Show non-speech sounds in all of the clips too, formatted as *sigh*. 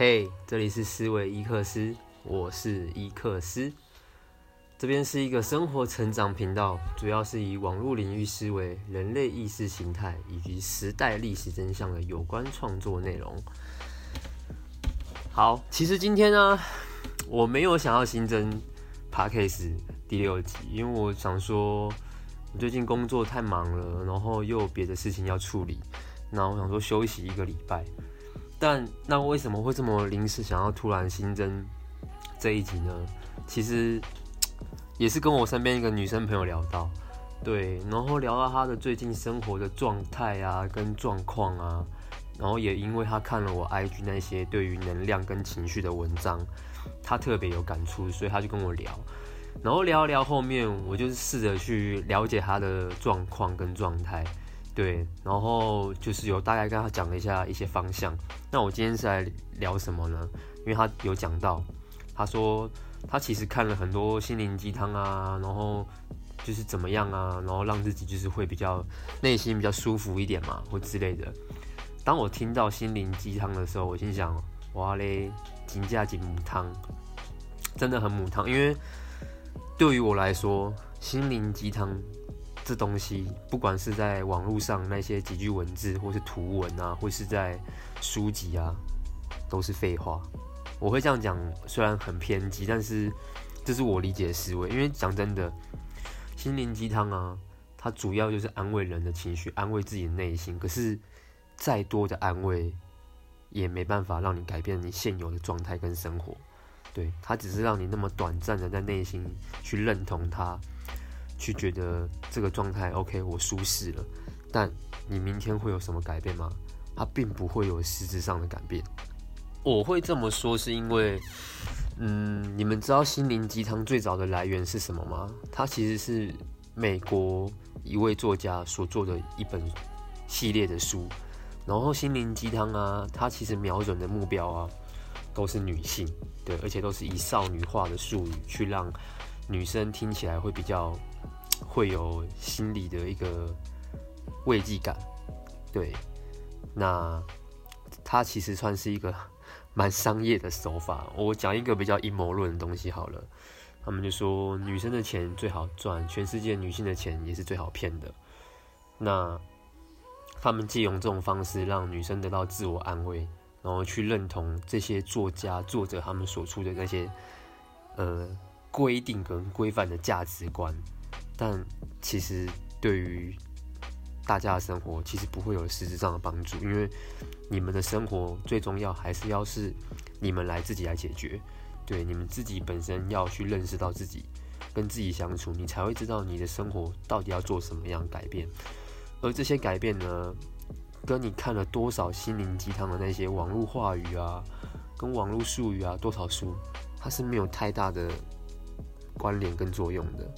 嘿这里是思维伊克斯，我是伊克斯。这边是一个生活成长频道，主要是以网络领域思维、人类意识形态以及时代历史真相的有关创作内容。好，其实今天呢，我没有想要新增 Podcast 第六集，因为我想说，我最近工作太忙了，然后又有别的事情要处理，那我想说休息一个礼拜。但那为什么会这么临时想要突然新增这一集呢？其实也是跟我身边一个女生朋友聊到，对，然后聊到她的最近生活的状态啊，跟状况啊，然后也因为她看了我 IG 那些对于能量跟情绪的文章，她特别有感触，所以她就跟我聊，然后聊一聊后面，我就是试着去了解她的状况跟状态。对，然后就是有大概跟他讲了一下一些方向。那我今天是来聊什么呢？因为他有讲到，他说他其实看了很多心灵鸡汤啊，然后就是怎么样啊，然后让自己就是会比较内心比较舒服一点嘛，或之类的。当我听到心灵鸡汤的时候，我心想：哇嘞，金价金母汤，真的很母汤。因为对于我来说，心灵鸡汤。这东西，不管是在网络上那些几句文字，或是图文啊，或是在书籍啊，都是废话。我会这样讲，虽然很偏激，但是这是我理解的思维。因为讲真的，心灵鸡汤啊，它主要就是安慰人的情绪，安慰自己的内心。可是再多的安慰，也没办法让你改变你现有的状态跟生活。对，它只是让你那么短暂的在内心去认同它。去觉得这个状态 OK，我舒适了，但你明天会有什么改变吗？它并不会有实质上的改变。我会这么说是因为，嗯，你们知道心灵鸡汤最早的来源是什么吗？它其实是美国一位作家所做的一本系列的书。然后心灵鸡汤啊，它其实瞄准的目标啊，都是女性，对，而且都是以少女化的术语去让女生听起来会比较。会有心理的一个慰藉感，对，那它其实算是一个蛮商业的手法。我讲一个比较阴谋论的东西好了，他们就说女生的钱最好赚，全世界女性的钱也是最好骗的。那他们借用这种方式让女生得到自我安慰，然后去认同这些作家作者他们所出的那些呃规定跟规范的价值观。但其实对于大家的生活，其实不会有实质上的帮助，因为你们的生活最重要还是要是你们来自己来解决。对，你们自己本身要去认识到自己，跟自己相处，你才会知道你的生活到底要做什么样改变。而这些改变呢，跟你看了多少心灵鸡汤的那些网络话语啊，跟网络术语啊，多少书，它是没有太大的关联跟作用的。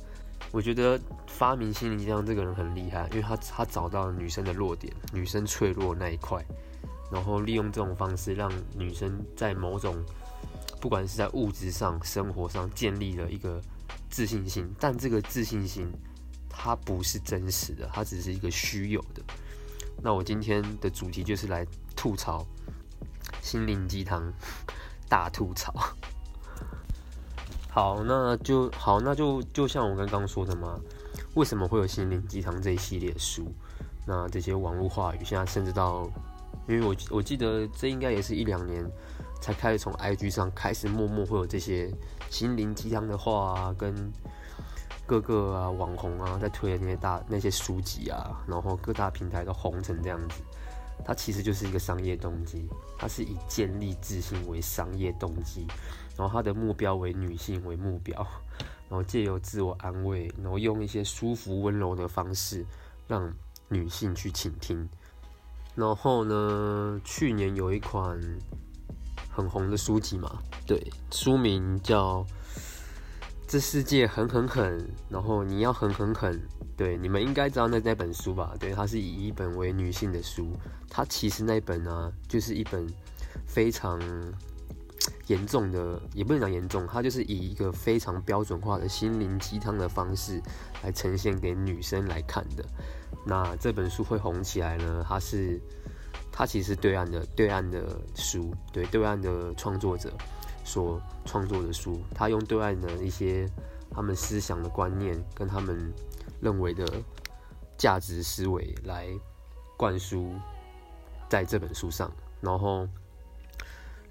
我觉得发明心灵鸡汤这个人很厉害，因为他他找到了女生的弱点，女生脆弱那一块，然后利用这种方式让女生在某种，不管是在物质上、生活上建立了一个自信心，但这个自信心它不是真实的，它只是一个虚有的。那我今天的主题就是来吐槽心灵鸡汤，*laughs* 大吐槽。好，那就好，那就就像我刚刚说的嘛，为什么会有心灵鸡汤这一系列书？那这些网络话语，现在甚至到，因为我我记得这应该也是一两年才开始从 IG 上开始默默会有这些心灵鸡汤的话啊，跟各个啊网红啊在推的那些大那些书籍啊，然后各大平台都红成这样子，它其实就是一个商业动机，它是以建立自信为商业动机。然后它的目标为女性为目标，然后借由自我安慰，然后用一些舒服温柔的方式让女性去倾听。然后呢，去年有一款很红的书籍嘛，对，书名叫《这世界狠狠狠》，然后你要狠狠狠。对，你们应该知道那那本书吧？对，它是以一本为女性的书，它其实那本呢、啊，就是一本非常。严重的也不能讲严重，它就是以一个非常标准化的心灵鸡汤的方式来呈现给女生来看的。那这本书会红起来呢？它是它其实是对岸的对岸的书，对对岸的创作者所创作的书，他用对岸的一些他们思想的观念跟他们认为的价值思维来灌输在这本书上，然后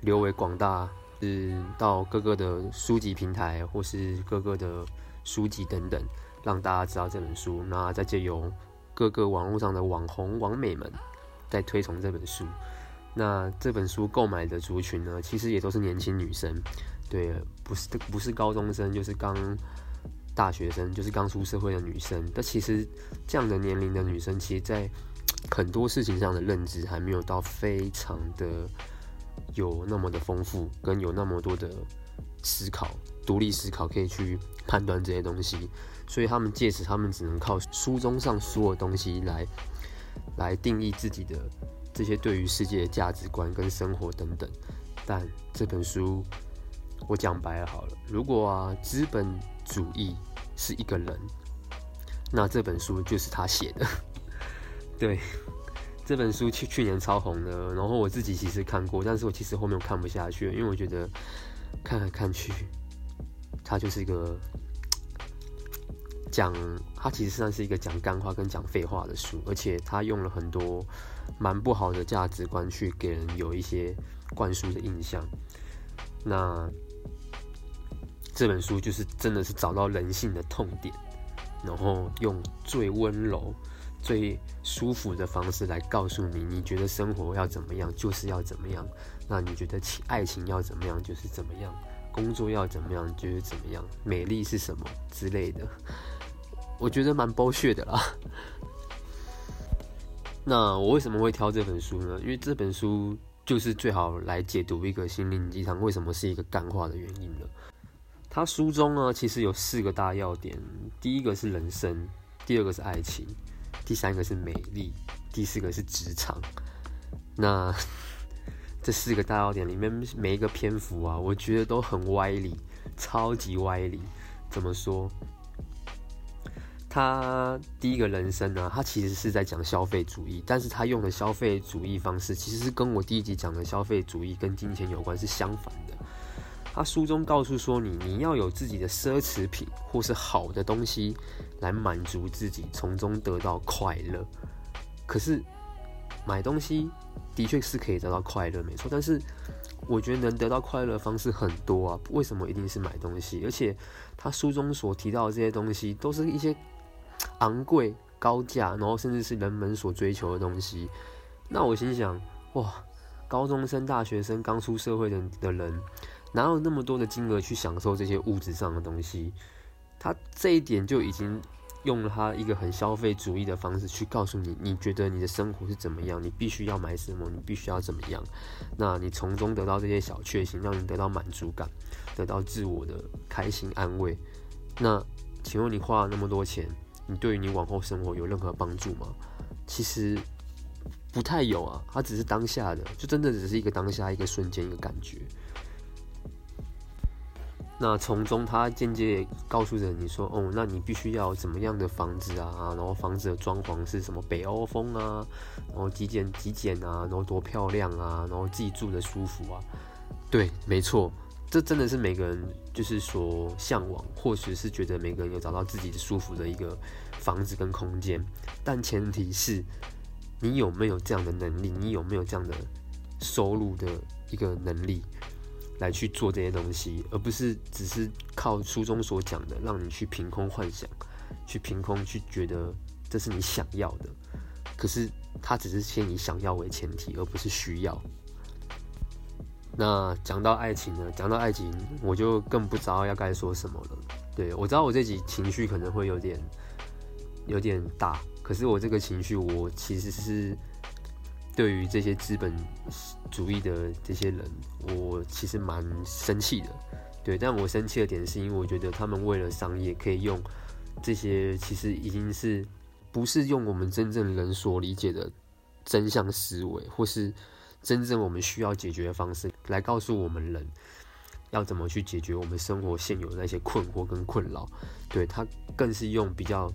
留为广大，是到各个的书籍平台或是各个的书籍等等，让大家知道这本书，那再借由各个网络上的网红网美们。在推崇这本书，那这本书购买的族群呢，其实也都是年轻女生，对，不是不是高中生，就是刚大学生，就是刚出社会的女生。但其实这样的年龄的女生，其实在很多事情上的认知还没有到非常的有那么的丰富，跟有那么多的思考、独立思考可以去判断这些东西，所以他们借此，他们只能靠书中上所有东西来。来定义自己的这些对于世界的价值观跟生活等等，但这本书我讲白了好了，如果啊资本主义是一个人，那这本书就是他写的。*laughs* 对，这本书去去年超红的，然后我自己其实看过，但是我其实后面我看不下去，因为我觉得看来看去，他就是一个。讲它其实上是一个讲干话跟讲废话的书，而且他用了很多蛮不好的价值观去给人有一些灌输的印象。那这本书就是真的是找到人性的痛点，然后用最温柔、最舒服的方式来告诉你：你觉得生活要怎么样，就是要怎么样；那你觉得情爱情要怎么样，就是怎么样；工作要怎么样，就是怎么样；美丽是什么之类的。我觉得蛮剥削的啦。*laughs* 那我为什么会挑这本书呢？因为这本书就是最好来解读一个心灵鸡汤为什么是一个干话的原因了。它书中呢，其实有四个大要点：第一个是人生，第二个是爱情，第三个是美丽，第四个是职场。那 *laughs* 这四个大要点里面每一个篇幅啊，我觉得都很歪理，超级歪理。怎么说？他第一个人生呢，他其实是在讲消费主义，但是他用的消费主义方式，其实是跟我第一集讲的消费主义跟金钱有关，是相反的。他书中告诉说你，你要有自己的奢侈品或是好的东西来满足自己，从中得到快乐。可是买东西的确是可以得到快乐，没错，但是我觉得能得到快乐方式很多啊，为什么一定是买东西？而且他书中所提到的这些东西，都是一些。昂贵、高价，然后甚至是人们所追求的东西。那我心想，哇，高中生、大学生刚出社会的的人，哪有那么多的金额去享受这些物质上的东西？他这一点就已经用了他一个很消费主义的方式去告诉你，你觉得你的生活是怎么样？你必须要买什么？你必须要怎么样？那你从中得到这些小确幸，让你得到满足感，得到自我的开心安慰。那请问你花了那么多钱？你对于你往后生活有任何帮助吗？其实不太有啊，它只是当下的，就真的只是一个当下，一个瞬间，一个感觉。那从中，他间接告诉着你说，哦，那你必须要怎么样的房子啊？然后房子的装潢是什么北欧风啊？然后极简极简啊？然后多漂亮啊？然后自己住的舒服啊？对，没错。这真的是每个人就是说向往，或许是觉得每个人有找到自己的舒服的一个房子跟空间，但前提是你有没有这样的能力，你有没有这样的收入的一个能力来去做这些东西，而不是只是靠书中所讲的，让你去凭空幻想，去凭空去觉得这是你想要的，可是它只是先以想要为前提，而不是需要。那讲到爱情呢？讲到爱情，我就更不知道要该说什么了。对，我知道我这集情绪可能会有点有点大，可是我这个情绪，我其实是对于这些资本主义的这些人，我其实蛮生气的。对，但我生气的点是因为我觉得他们为了商业，可以用这些其实已经是不是用我们真正人所理解的真相思维，或是。真正我们需要解决的方式，来告诉我们人要怎么去解决我们生活现有的那些困惑跟困扰。对，他更是用比较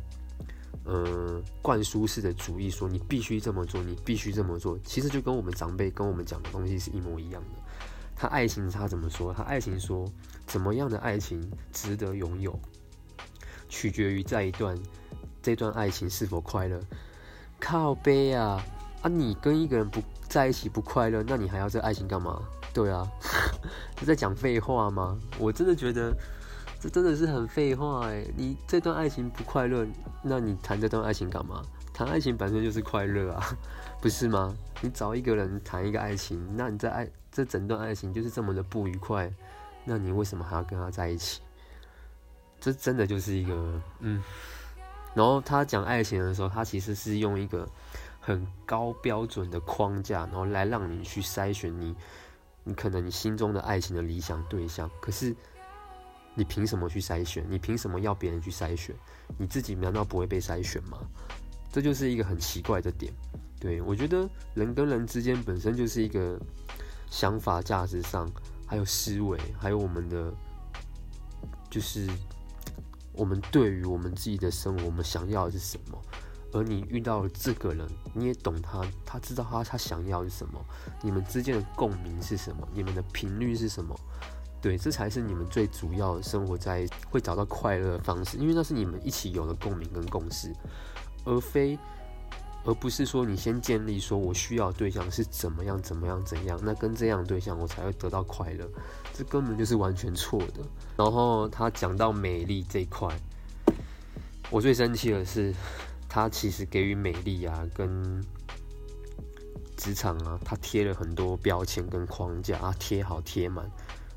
呃灌输式的主义，说你必须这么做，你必须这么做，其实就跟我们长辈跟我们讲的东西是一模一样的。他爱情他怎么说？他爱情说，怎么样的爱情值得拥有，取决于在一段这段爱情是否快乐。靠背啊啊！你跟一个人不在一起不快乐，那你还要这爱情干嘛？对啊，*laughs* 是在讲废话吗？我真的觉得。这真的是很废话哎！你这段爱情不快乐，那你谈这段爱情干嘛？谈爱情本身就是快乐啊，*laughs* 不是吗？你找一个人谈一个爱情，那你这爱这整段爱情就是这么的不愉快，那你为什么还要跟他在一起？这真的就是一个嗯。然后他讲爱情的时候，他其实是用一个很高标准的框架，然后来让你去筛选你，你可能你心中的爱情的理想对象，可是。你凭什么去筛选？你凭什么要别人去筛选？你自己难道不会被筛选吗？这就是一个很奇怪的点。对，我觉得人跟人之间本身就是一个想法、价值上，还有思维，还有我们的，就是我们对于我们自己的生活，我们想要的是什么？而你遇到了这个人，你也懂他，他知道他他想要是什么？你们之间的共鸣是什么？你们的频率是什么？对，这才是你们最主要的生活在会找到快乐的方式，因为那是你们一起有的共鸣跟共识，而非，而不是说你先建立说我需要对象是怎么样怎么样怎样，那跟这样对象我才会得到快乐，这根本就是完全错的。然后他讲到美丽这一块，我最生气的是，他其实给予美丽啊跟职场啊，他贴了很多标签跟框架啊，贴好贴满。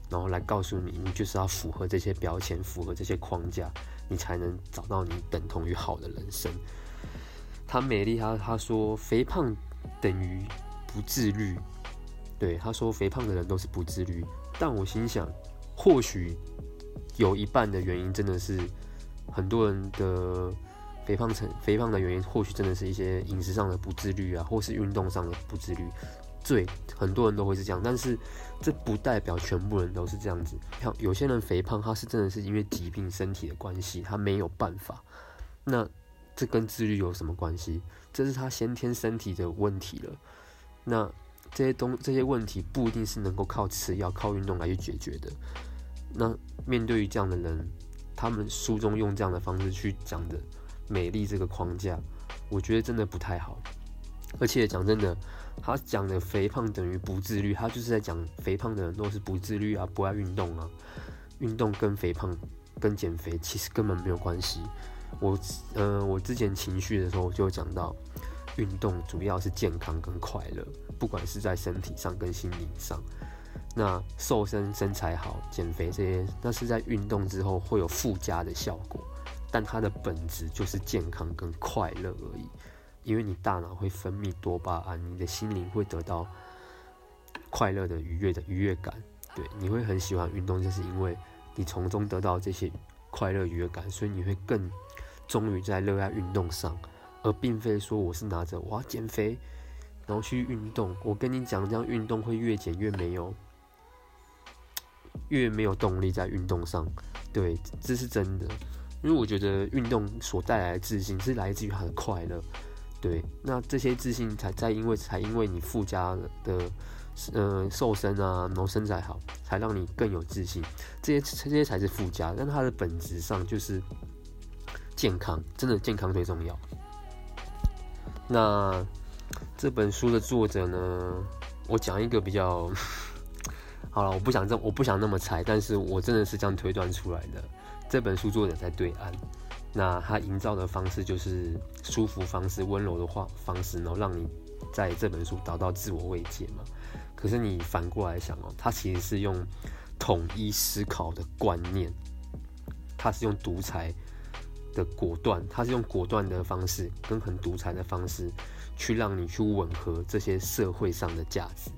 然后来告诉你，你就是要符合这些标签，符合这些框架，你才能找到你等同于好的人生。他美丽，他他说肥胖等于不自律，对，他说肥胖的人都是不自律。但我心想，或许有一半的原因真的是很多人的肥胖成肥胖的原因，或许真的是一些饮食上的不自律啊，或是运动上的不自律。最，很多人都会是这样，但是这不代表全部人都是这样子。像有些人肥胖，他是真的是因为疾病、身体的关系，他没有办法。那这跟自律有什么关系？这是他先天身体的问题了。那这些东这些问题不一定是能够靠吃药、靠运动来去解决的。那面对于这样的人，他们书中用这样的方式去讲的美丽这个框架，我觉得真的不太好。而且讲真的。他讲的肥胖等于不自律，他就是在讲肥胖的人都是不自律啊，不爱运动啊。运动跟肥胖跟减肥其实根本没有关系。我，呃，我之前情绪的时候就讲到，运动主要是健康跟快乐，不管是在身体上跟心灵上。那瘦身、身材好、减肥这些，那是在运动之后会有附加的效果，但它的本质就是健康跟快乐而已。因为你大脑会分泌多巴胺，你的心灵会得到快乐的愉悦的愉悦感。对，你会很喜欢运动，就是因为你从中得到这些快乐愉悦感，所以你会更忠于在热爱运动上，而并非说我是拿着我要减肥，然后去运动。我跟你讲，这样运动会越减越没有，越没有动力在运动上。对，这是真的。因为我觉得运动所带来的自信是来自于他的快乐。对，那这些自信才在因为才因为你附加的，呃，瘦身啊，然后身材好，才让你更有自信。这些这些才是附加，但它的本质上就是健康，真的健康最重要。那这本书的作者呢，我讲一个比较，*laughs* 好了，我不想这我不想那么猜，但是我真的是这样推断出来的。这本书作者在对岸。那他营造的方式就是舒服方式、温柔的话方式，然后让你在这本书找到自我慰藉嘛。可是你反过来想哦，他其实是用统一思考的观念，他是用独裁的果断，他是用果断的方式跟很独裁的方式去让你去吻合这些社会上的价值。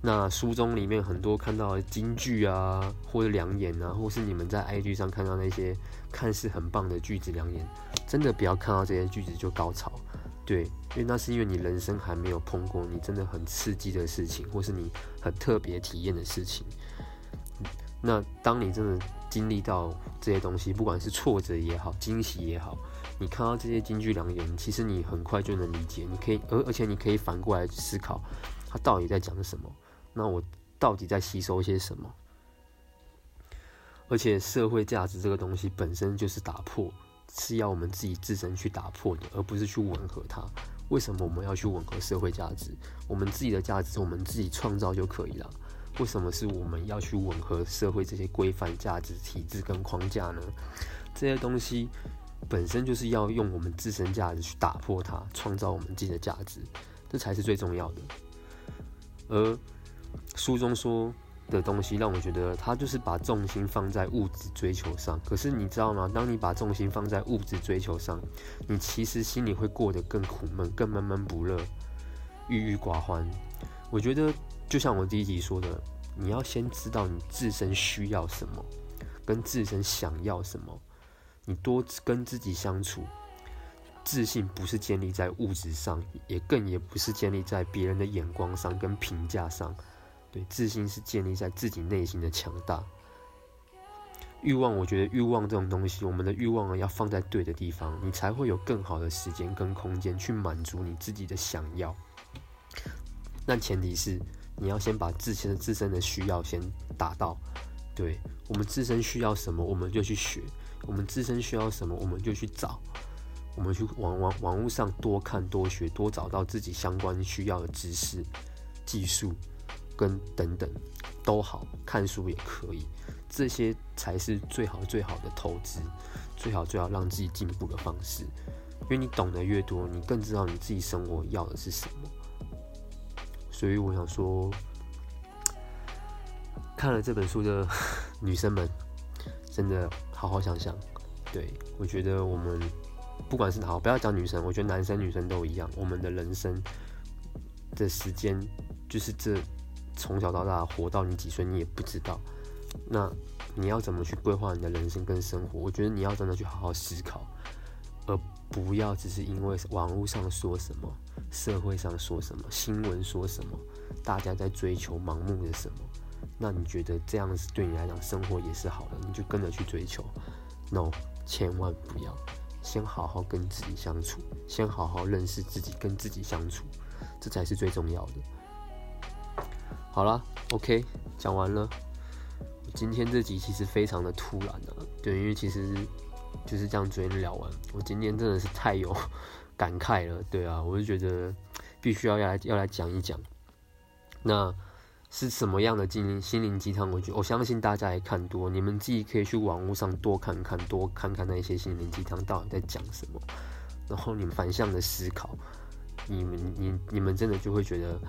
那书中里面很多看到的金句啊，或者良言啊，或是你们在 IG 上看到那些看似很棒的句子良言，真的不要看到这些句子就高潮，对，因为那是因为你人生还没有碰过你真的很刺激的事情，或是你很特别体验的事情。那当你真的经历到这些东西，不管是挫折也好，惊喜也好，你看到这些金句良言，其实你很快就能理解。你可以，而而且你可以反过来思考，他到底在讲什么？那我到底在吸收些什么？而且社会价值这个东西本身就是打破，是要我们自己自身去打破的，而不是去吻合它。为什么我们要去吻合社会价值？我们自己的价值我们自己创造就可以了。为什么是我们要去吻合社会这些规范、价值、体制跟框架呢？这些东西本身就是要用我们自身价值去打破它，创造我们自己的价值，这才是最重要的。而书中说的东西，让我觉得他就是把重心放在物质追求上。可是你知道吗？当你把重心放在物质追求上，你其实心里会过得更苦闷、更闷闷不乐、郁郁寡欢。我觉得。就像我第一集说的，你要先知道你自身需要什么，跟自身想要什么。你多跟自己相处，自信不是建立在物质上，也更也不是建立在别人的眼光上跟评价上。对，自信是建立在自己内心的强大。欲望，我觉得欲望这种东西，我们的欲望要放在对的地方，你才会有更好的时间跟空间去满足你自己的想要。那前提是。你要先把自身自身的需要先达到，对，我们自身需要什么，我们就去学；我们自身需要什么，我们就去找。我们去网网网络上多看多学，多找到自己相关需要的知识、技术跟等等都好，看书也可以，这些才是最好最好的投资，最好最好让自己进步的方式。因为你懂得越多，你更知道你自己生活要的是什么。所以我想说，看了这本书的 *laughs* 女生们，真的好好想想。对，我觉得我们不管是哪，不要讲女生，我觉得男生女生都一样。我们的人生的时间就是这，从小到大活到你几岁你也不知道。那你要怎么去规划你的人生跟生活？我觉得你要真的去好好思考，而不要只是因为网络上说什么。社会上说什么，新闻说什么，大家在追求盲目的什么？那你觉得这样子对你来讲生活也是好的？你就跟着去追求？No，千万不要，先好好跟自己相处，先好好认识自己，跟自己相处，这才是最重要的。好了，OK，讲完了。今天这集其实非常的突然啊，对，因为其实就是这样昨天聊完。我今天真的是太有。感慨了，对啊，我就觉得必须要要来要来讲一讲，那是什么样的心灵心灵鸡汤？我觉得我相信大家也看多，你们自己可以去网络上多看看，多看看那些心灵鸡汤到底在讲什么，然后你们反向的思考，你们你你们真的就会觉得，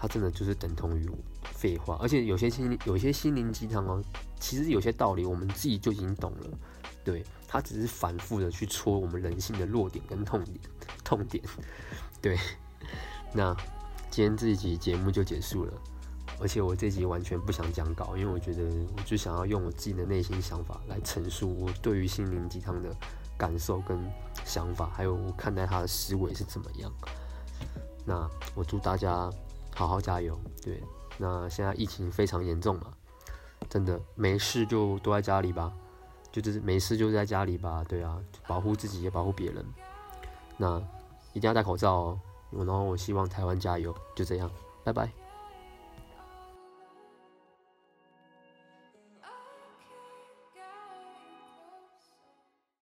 它真的就是等同于废话，而且有些心有些心灵鸡汤哦，其实有些道理我们自己就已经懂了，对，它只是反复的去戳我们人性的弱点跟痛点。痛点，对，*laughs* 那今天这一集节目就结束了，而且我这集完全不想讲稿，因为我觉得我就想要用我自己的内心想法来陈述我对于心灵鸡汤的感受跟想法，还有我看待他的思维是怎么样。那我祝大家好好加油，对，那现在疫情非常严重嘛，真的没事就多在家里吧，就是没事就在家里吧，对啊，保护自己也保护别人，那。一定要戴口罩哦，然后我希望台湾加油，就这样，拜拜。